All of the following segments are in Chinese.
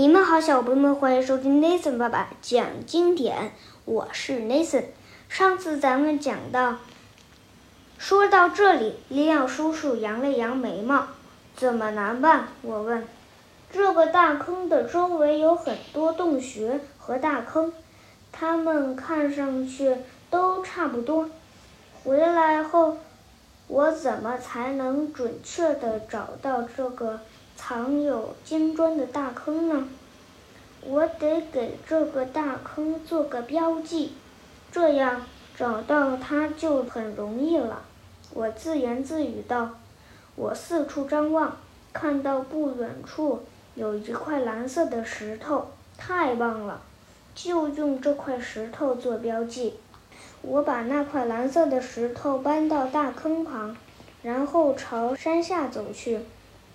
你们好，小朋友们，欢迎收听 Nathan 爸爸讲经典。我是 Nathan。上次咱们讲到，说到这里，利奥叔叔扬了扬眉毛。怎么难办？我问。这个大坑的周围有很多洞穴和大坑，它们看上去都差不多。回来后，我怎么才能准确的找到这个？藏有金砖的大坑呢，我得给这个大坑做个标记，这样找到它就很容易了。我自言自语道。我四处张望，看到不远处有一块蓝色的石头，太棒了，就用这块石头做标记。我把那块蓝色的石头搬到大坑旁，然后朝山下走去。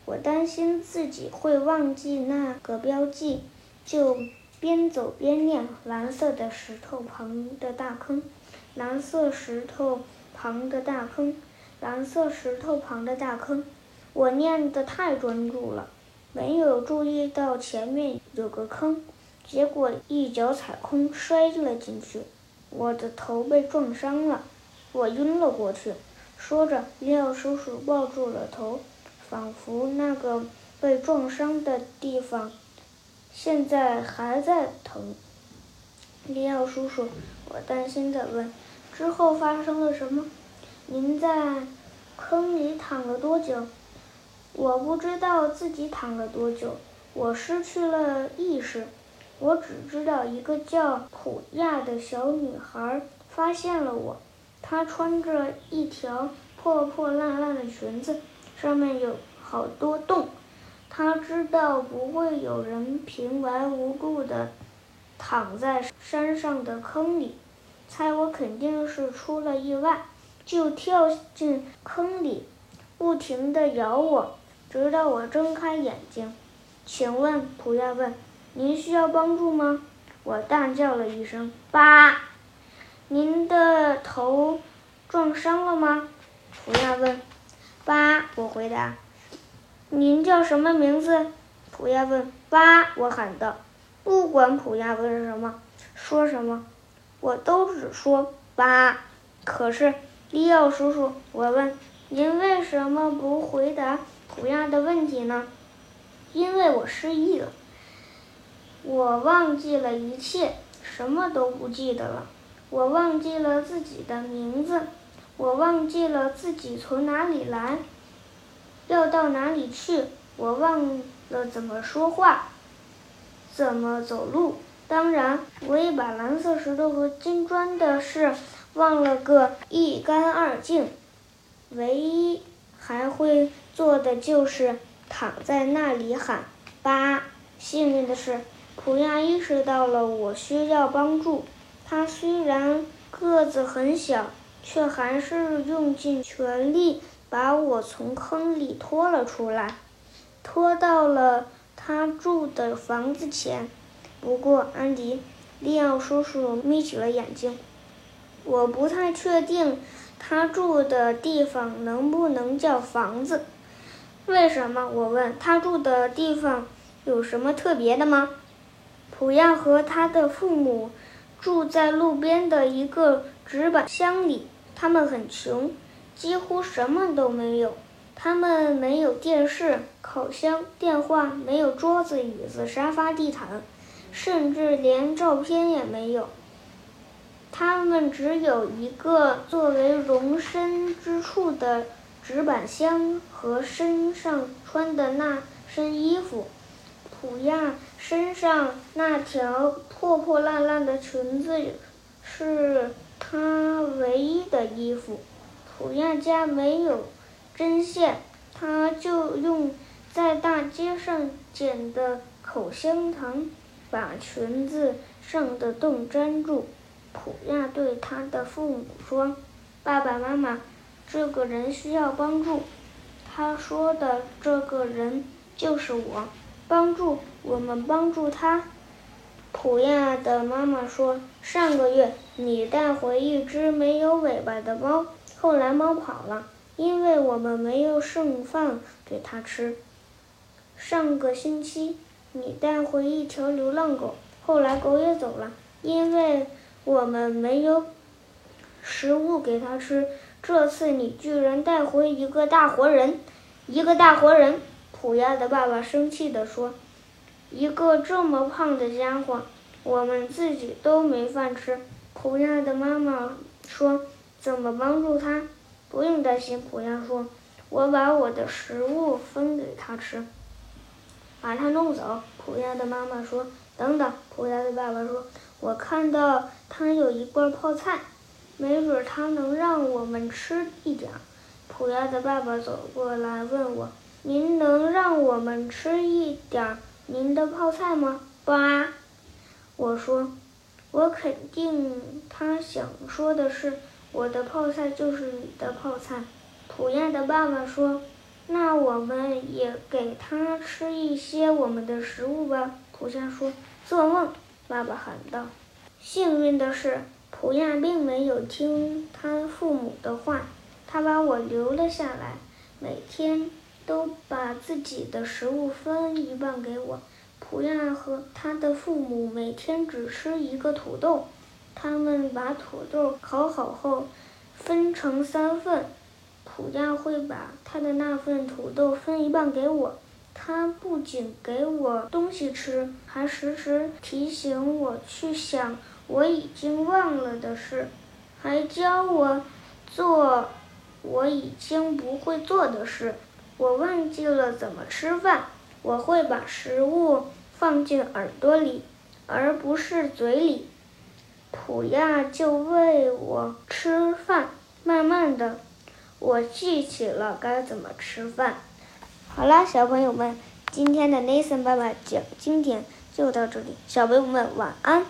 我担心自己会忘记那个标记，就边走边念：“蓝色的石头旁的大坑，蓝色石头旁的大坑，蓝色石头旁的大坑。”我念得太专注了，没有注意到前面有个坑，结果一脚踩空，摔了进去。我的头被撞伤了，我晕了过去。说着，廖叔叔抱住了头。仿佛那个被撞伤的地方现在还在疼。利奥叔叔，我担心地问：“之后发生了什么？您在坑里躺了多久？”我不知道自己躺了多久，我失去了意识。我只知道一个叫普亚的小女孩发现了我，她穿着一条破破烂烂的裙子。上面有好多洞，他知道不会有人平白无故的躺在山上的坑里，猜我肯定是出了意外，就跳进坑里，不停地咬我，直到我睁开眼睛。请问，普亚问，您需要帮助吗？我大叫了一声：“爸！”您的头撞伤了吗？普亚问。八，我回答。您叫什么名字？普亚问。八，我喊道。不管普亚问什么，说什么，我都只说八。可是，利奥叔叔，我问，您为什么不回答普亚的问题呢？因为我失忆了。我忘记了一切，什么都不记得了。我忘记了自己的名字。我忘记了自己从哪里来，要到哪里去。我忘了怎么说话，怎么走路。当然，我也把蓝色石头和金砖的事忘了个一干二净。唯一还会做的就是躺在那里喊“八”。幸运的是，普亚意识到了我需要帮助。他虽然个子很小。却还是用尽全力把我从坑里拖了出来，拖到了他住的房子前。不过，安迪，利奥叔叔眯起了眼睛。我不太确定他住的地方能不能叫房子。为什么？我问他住的地方有什么特别的吗？普亚和他的父母住在路边的一个纸板箱里。他们很穷，几乎什么都没有。他们没有电视、烤箱、电话，没有桌子、椅子、沙发、地毯，甚至连照片也没有。他们只有一个作为容身之处的纸板箱和身上穿的那身衣服。普亚身上那条破破烂烂的裙子是。他唯一的衣服，普亚家没有针线，他就用在大街上捡的口香糖把裙子上的洞粘住。普亚对他的父母说：“爸爸妈妈，这个人需要帮助。”他说的这个人就是我，帮助我们帮助他。普亚的妈妈说：“上个月你带回一只没有尾巴的猫，后来猫跑了，因为我们没有剩饭给它吃。上个星期你带回一条流浪狗。后来狗也走了，因为我们没有食物给它吃。这次你居然带回一个大活人，一个大活人！普亚的爸爸生气地说：“一个这么胖的家伙，我们自己都没饭吃。”普亚的妈妈说：“怎么帮助他？”不用担心，普亚说：“我把我的食物分给他吃。”把他弄走，普亚的妈妈说：“等等。”普亚的爸爸说：“我看到他有一罐泡菜，没准他能让我们吃一点。”普亚的爸爸走过来问我：“您能让我们吃一点您的泡菜吗？”“不啊，我说：“我肯定。”他想说的是：“我的泡菜就是你的泡菜。”普亚的爸爸说。那我们也给他吃一些我们的食物吧。普亚说：“做梦！”爸爸喊道。幸运的是，普亚并没有听他父母的话，他把我留了下来，每天都把自己的食物分一半给我。普亚和他的父母每天只吃一个土豆，他们把土豆烤好后分成三份。普亚会把他的那份土豆分一半给我，他不仅给我东西吃，还时时提醒我去想我已经忘了的事，还教我做我已经不会做的事。我忘记了怎么吃饭，我会把食物放进耳朵里，而不是嘴里。普亚就喂我吃饭，慢慢的。我记起了该怎么吃饭。好啦，小朋友们，今天的 Nathan 爸爸讲经典就到这里，小朋友们晚安。